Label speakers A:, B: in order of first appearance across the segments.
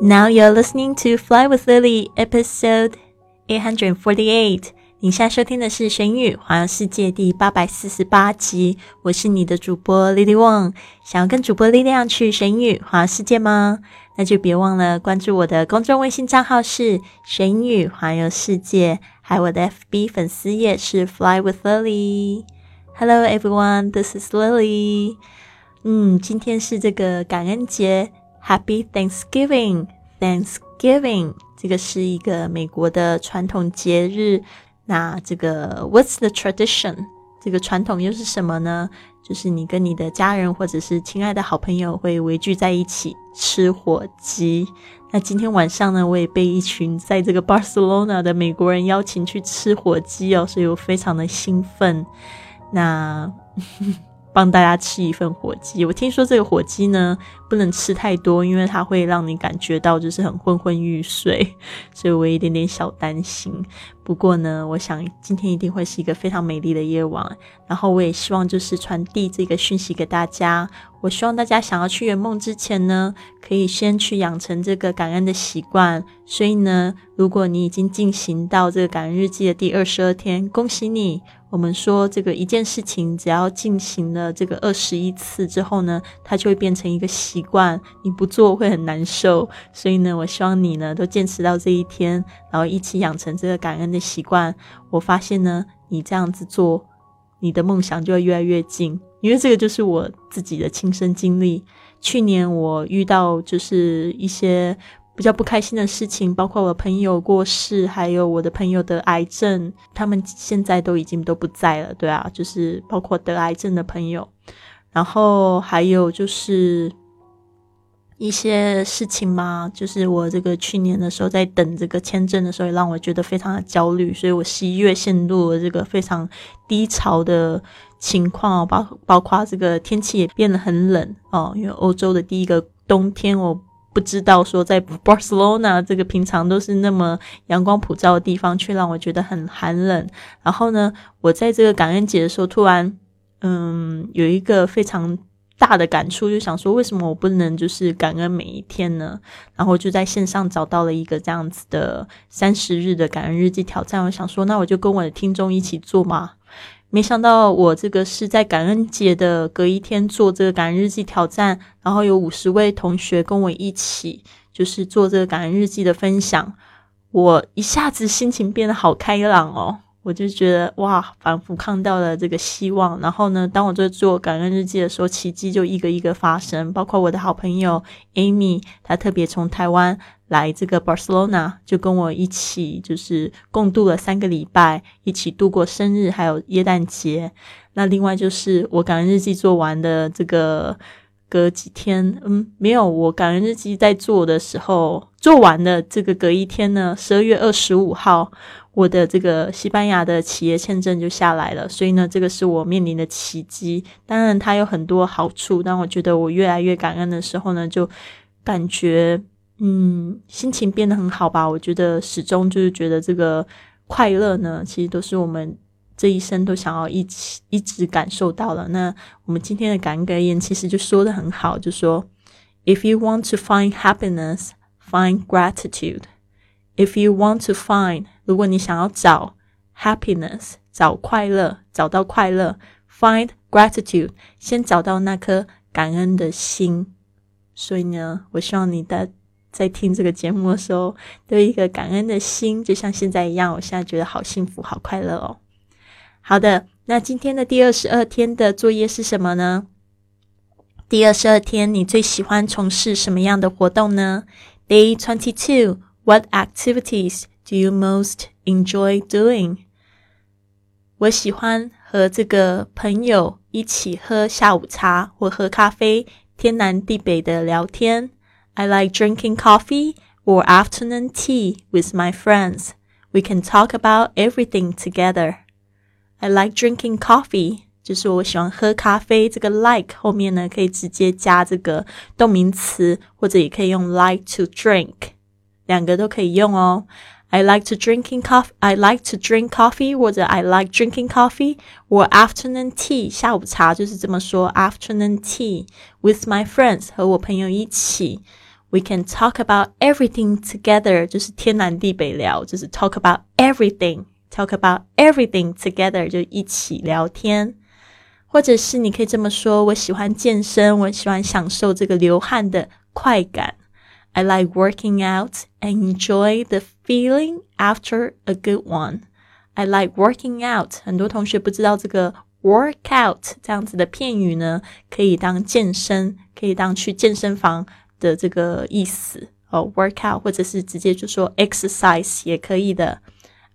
A: Now you're listening to Fly with Lily, episode eight hundred forty-eight. 你现在收听的是《神语环游世界》第八百四十八集。我是你的主播 Lily Wong。想要跟主播力量去神语环游世界吗？那就别忘了关注我的公众微信账号是“神语环游世界”，还有我的 FB 粉丝页是 “Fly with Lily”。Hello everyone, this is Lily。嗯，今天是这个感恩节，Happy Thanksgiving! Thanksgiving 这个是一个美国的传统节日。那这个 What's the tradition？这个传统又是什么呢？就是你跟你的家人或者是亲爱的好朋友会围聚在一起吃火鸡。那今天晚上呢，我也被一群在这个 Barcelona 的美国人邀请去吃火鸡哦，所以我非常的兴奋。那帮大家吃一份火鸡，我听说这个火鸡呢不能吃太多，因为它会让你感觉到就是很昏昏欲睡，所以我有一点点小担心。不过呢，我想今天一定会是一个非常美丽的夜晚。然后我也希望就是传递这个讯息给大家。我希望大家想要去圆梦之前呢，可以先去养成这个感恩的习惯。所以呢，如果你已经进行到这个感恩日记的第二十二天，恭喜你。我们说这个一件事情，只要进行了这个二十一次之后呢，它就会变成一个习惯，你不做会很难受。所以呢，我希望你呢都坚持到这一天，然后一起养成这个感恩的习惯。我发现呢，你这样子做，你的梦想就会越来越近，因为这个就是我自己的亲身经历。去年我遇到就是一些。比较不开心的事情，包括我朋友过世，还有我的朋友得癌症，他们现在都已经都不在了，对啊，就是包括得癌症的朋友，然后还有就是一些事情嘛，就是我这个去年的时候在等这个签证的时候，也让我觉得非常的焦虑，所以我十一月陷入了这个非常低潮的情况，包包括这个天气也变得很冷哦，因为欧洲的第一个冬天我。不知道说在 Barcelona 这个平常都是那么阳光普照的地方，却让我觉得很寒冷。然后呢，我在这个感恩节的时候，突然嗯有一个非常大的感触，就想说为什么我不能就是感恩每一天呢？然后就在线上找到了一个这样子的三十日的感恩日记挑战。我想说，那我就跟我的听众一起做嘛。没想到我这个是在感恩节的隔一天做这个感恩日记挑战，然后有五十位同学跟我一起，就是做这个感恩日记的分享。我一下子心情变得好开朗哦。我就觉得哇，仿佛看到了这个希望。然后呢，当我在做感恩日记的时候，奇迹就一个一个发生。包括我的好朋友 Amy，她特别从台湾来这个 Barcelona，就跟我一起就是共度了三个礼拜，一起度过生日还有耶诞节。那另外就是我感恩日记做完的这个隔几天，嗯，没有我感恩日记在做的时候做完的这个隔一天呢，十二月二十五号。我的这个西班牙的企业签证就下来了，所以呢，这个是我面临的奇迹。当然，它有很多好处。当我觉得我越来越感恩的时候呢，就感觉嗯，心情变得很好吧。我觉得始终就是觉得这个快乐呢，其实都是我们这一生都想要一起一直感受到的。那我们今天的感恩格言其实就说的很好，就说：If you want to find happiness, find gratitude. If you want to find 如果你想要找 happiness，找快乐，找到快乐，find gratitude，先找到那颗感恩的心。所以呢，我希望你的在听这个节目的时候，都一个感恩的心，就像现在一样。我现在觉得好幸福，好快乐哦。好的，那今天的第二十二天的作业是什么呢？第二十二天，你最喜欢从事什么样的活动呢？Day twenty two two，What activities？Do you most enjoy doing？我喜欢和这个朋友一起喝下午茶或喝咖啡，天南地北的聊天。I like drinking coffee or afternoon tea with my friends. We can talk about everything together. I like drinking coffee，就是我喜欢喝咖啡。这个 like 后面呢可以直接加这个动名词，或者也可以用 like to drink， 两个都可以用哦。I like to drinking coffee. I like to drink coffee，或者 I like drinking coffee or afternoon tea。下午茶就是这么说，afternoon tea with my friends 和我朋友一起。 We can talk about everything together，就是天南地北聊，就是 talk about everything，talk about everything together，就一起聊天。或者是你可以这么说：我喜欢健身，我喜欢享受这个流汗的快感。 I like working out and enjoy the feeling after a good one. I like working out。很多同学不知道这个 workout 这样子的片语呢，可以当健身，可以当去健身房的这个意思哦。workout 或者是直接就说 exercise 也可以的。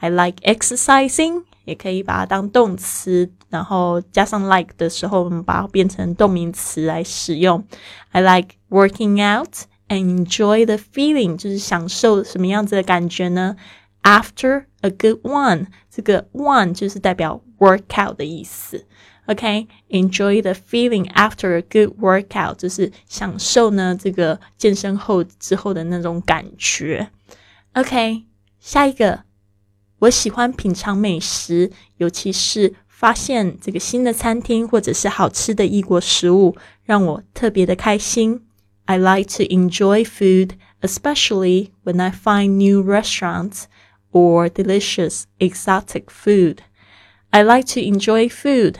A: I like exercising，也可以把它当动词，然后加上 like 的时候，我们把它变成动名词来使用。I like working out and Enjoy the feeling，就是享受什么样子的感觉呢？After a good one，这个 one 就是代表 workout 的意思。OK，enjoy the feeling after a good workout，就是享受呢这个健身后之后的那种感觉。OK，下一个，我喜欢品尝美食，尤其是发现这个新的餐厅或者是好吃的异国食物，让我特别的开心。I like to enjoy food, especially when I find new restaurants or delicious exotic food. I like to enjoy food.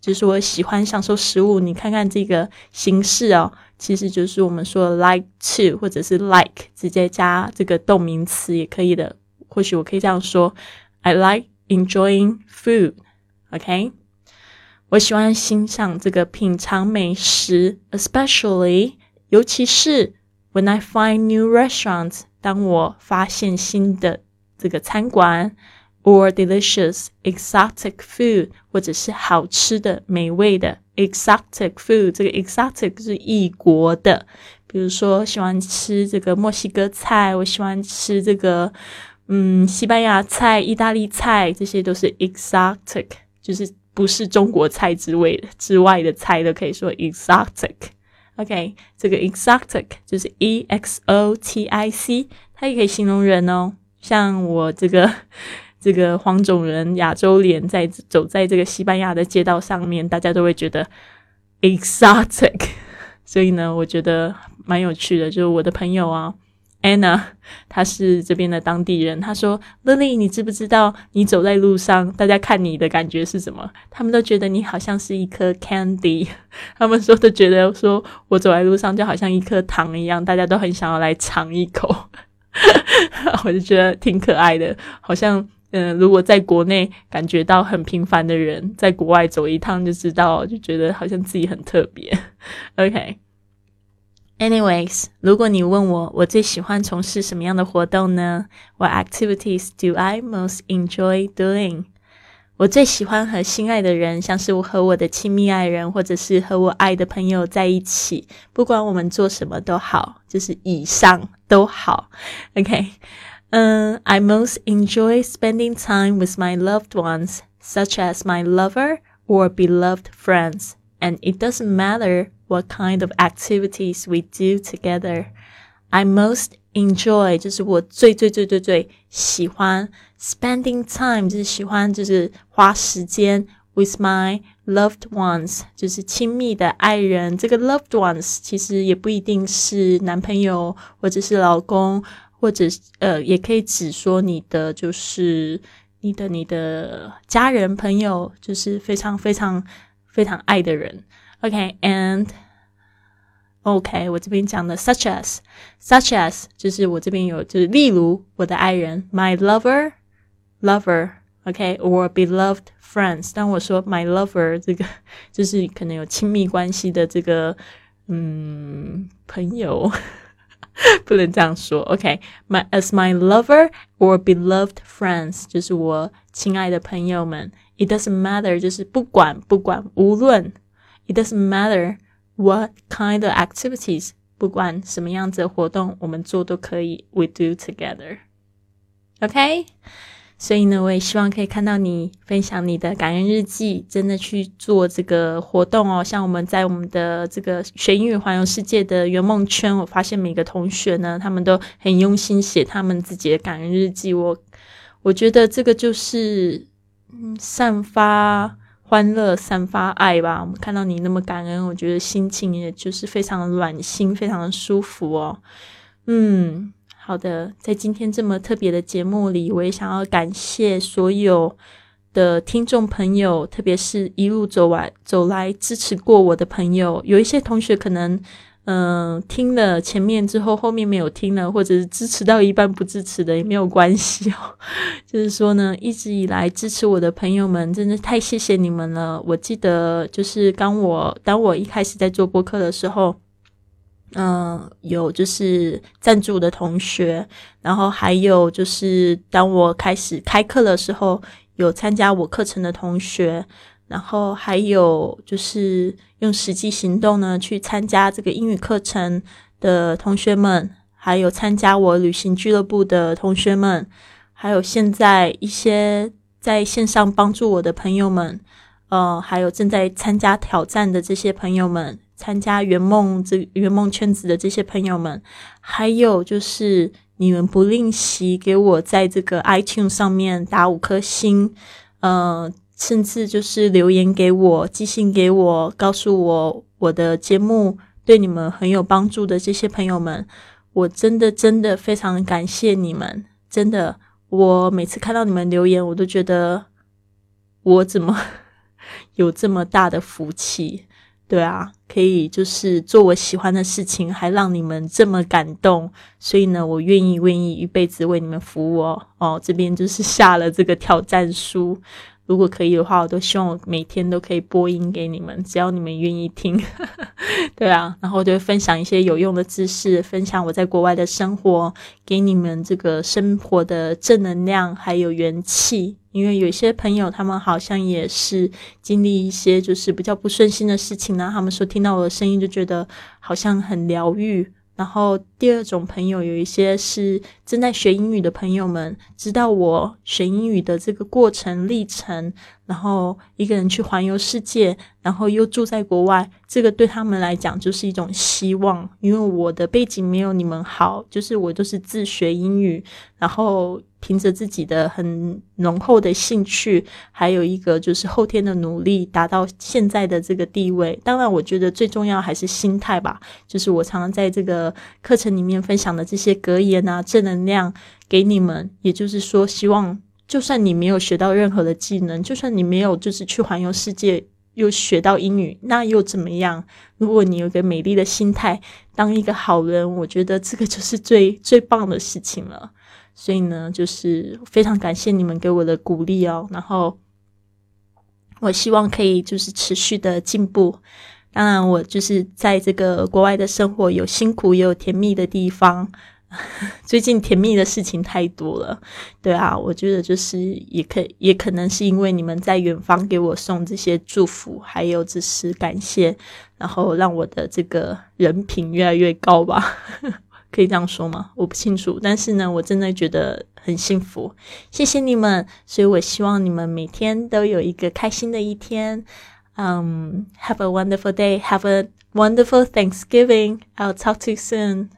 A: 就是我喜欢享受食物。你看看这个形式哦，其实就是我们说 like to 或者是 like 直接加这个动名词也可以的。或许我可以这样说：I like enjoying food。OK，我喜欢欣赏这个品尝美食，especially 尤其是 when I find new restaurants，当我发现新的这个餐馆。or delicious exotic food，或者是好吃的、美味的 exotic food。这个 exotic 是异国的，比如说喜欢吃这个墨西哥菜，我喜欢吃这个嗯西班牙菜、意大利菜，这些都是 exotic，就是不是中国菜之味之外的菜都可以说 exotic。OK，这个 exotic 就是 e x o t i c，它也可以形容人哦，像我这个。这个黄种人亚洲脸在走在这个西班牙的街道上面，大家都会觉得 exotic。所以呢，我觉得蛮有趣的。就是我的朋友啊，Anna，她是这边的当地人。她说：“Lily，你知不知道你走在路上，大家看你的感觉是什么？他们都觉得你好像是一颗 candy。他们说都觉得说我走在路上就好像一颗糖一样，大家都很想要来尝一口。我就觉得挺可爱的，好像。”嗯，如果在国内感觉到很平凡的人，在国外走一趟就知道，就觉得好像自己很特别。OK OK，anyways，如果你问我我最喜欢从事什么样的活动呢？What activities do I most enjoy doing？我最喜欢和心爱的人，像是我和我的亲密爱人，或者是和我爱的朋友在一起，不管我们做什么都好，就是以上都好。OK。Uh, I most enjoy spending time with my loved ones, such as my lover or beloved friends. And it doesn't matter what kind of activities we do together. I most enjoy 就是我最最最最最喜欢 spending time 就是喜欢就是花时间 with my loved ones 就是亲密的爱人。这个 loved ones 其实也不一定是男朋友或者是老公。或者呃，也可以指说你的就是你的你的家人朋友，就是非常非常非常爱的人。OK，and OK，我这边讲的 such as such as 就是我这边有就是例如我的爱人 my lover lover OK，or beloved friends。当我说 my lover 这个就是可能有亲密关系的这个嗯朋友。不能这样说，OK？My as my lover or beloved friends，就是我亲爱的朋友们。It doesn't matter，就是不管不管无论，It doesn't matter What kind of activities，不管什么样子的活动我们做都可以，we do together，OK？所以呢，我也希望可以看到你分享你的感恩日记，真的去做这个活动哦。像我们在我们的这个学英语环游世界的圆梦圈，我发现每个同学呢，他们都很用心写他们自己的感恩日记。我我觉得这个就是嗯，散发欢乐散发爱吧。我们看到你那么感恩，我觉得心情也就是非常的暖心，非常的舒服哦。嗯，好的，在今天这么特别的节目里，我也想要感谢所有的听众朋友，特别是一路走来走来支持过我的朋友。有一些同学可能。嗯，听了前面之后，后面没有听了，或者是支持到一半不支持的也没有关系哦。就是说呢，一直以来支持我的朋友们，真的太谢谢你们了。我记得就是当我当我一开始在做播客的时候，嗯，有就是赞助的同学，然后还有就是当我开始开课的时候，有参加我课程的同学。然后还有就是用实际行动呢去参加这个英语课程的同学们，还有参加我旅行俱乐部的同学们，还有现在一些在线上帮助我的朋友们，呃，还有正在参加挑战的这些朋友们，参加圆梦这圆梦圈子的这些朋友们，还有就是你们不吝惜给我在这个 iTune 上面打五颗星，呃。甚至就是留言给我、寄信给我，告诉我我的节目对你们很有帮助的这些朋友们，我真的真的非常感谢你们。真的，我每次看到你们留言，我都觉得我怎么 有这么大的福气？对啊，可以就是做我喜欢的事情，还让你们这么感动。所以呢，我愿意愿意一辈子为你们服务哦。哦，这边就是下了这个挑战书。如果可以的话，我都希望我每天都可以播音给你们，只要你们愿意听。对啊，然后我就分享一些有用的知识，分享我在国外的生活，给你们这个生活的正能量还有元气。因为有些朋友他们好像也是经历一些就是比较不顺心的事情呢，他们说听到我的声音就觉得好像很疗愈。然后第二种朋友有一些是正在学英语的朋友们，知道我学英语的这个过程历程，然后一个人去环游世界，然后又住在国外，这个对他们来讲就是一种希望，因为我的背景没有你们好，就是我都是自学英语，然后。凭着自己的很浓厚的兴趣，还有一个就是后天的努力，达到现在的这个地位。当然，我觉得最重要还是心态吧。就是我常常在这个课程里面分享的这些格言啊，正能量给你们。也就是说，希望就算你没有学到任何的技能，就算你没有就是去环游世界又学到英语，那又怎么样？如果你有个美丽的心态，当一个好人，我觉得这个就是最最棒的事情了。所以呢，就是非常感谢你们给我的鼓励哦。然后，我希望可以就是持续的进步。当然，我就是在这个国外的生活有辛苦也有甜蜜的地方。最近甜蜜的事情太多了，对啊，我觉得就是也可也可能是因为你们在远方给我送这些祝福，还有只是感谢，然后让我的这个人品越来越高吧。可以这样说吗？我不清楚，但是呢，我真的觉得很幸福，谢谢你们，所以我希望你们每天都有一个开心的一天。嗯，Have a wonderful day. Have a wonderful Thanksgiving. I'll talk to you soon.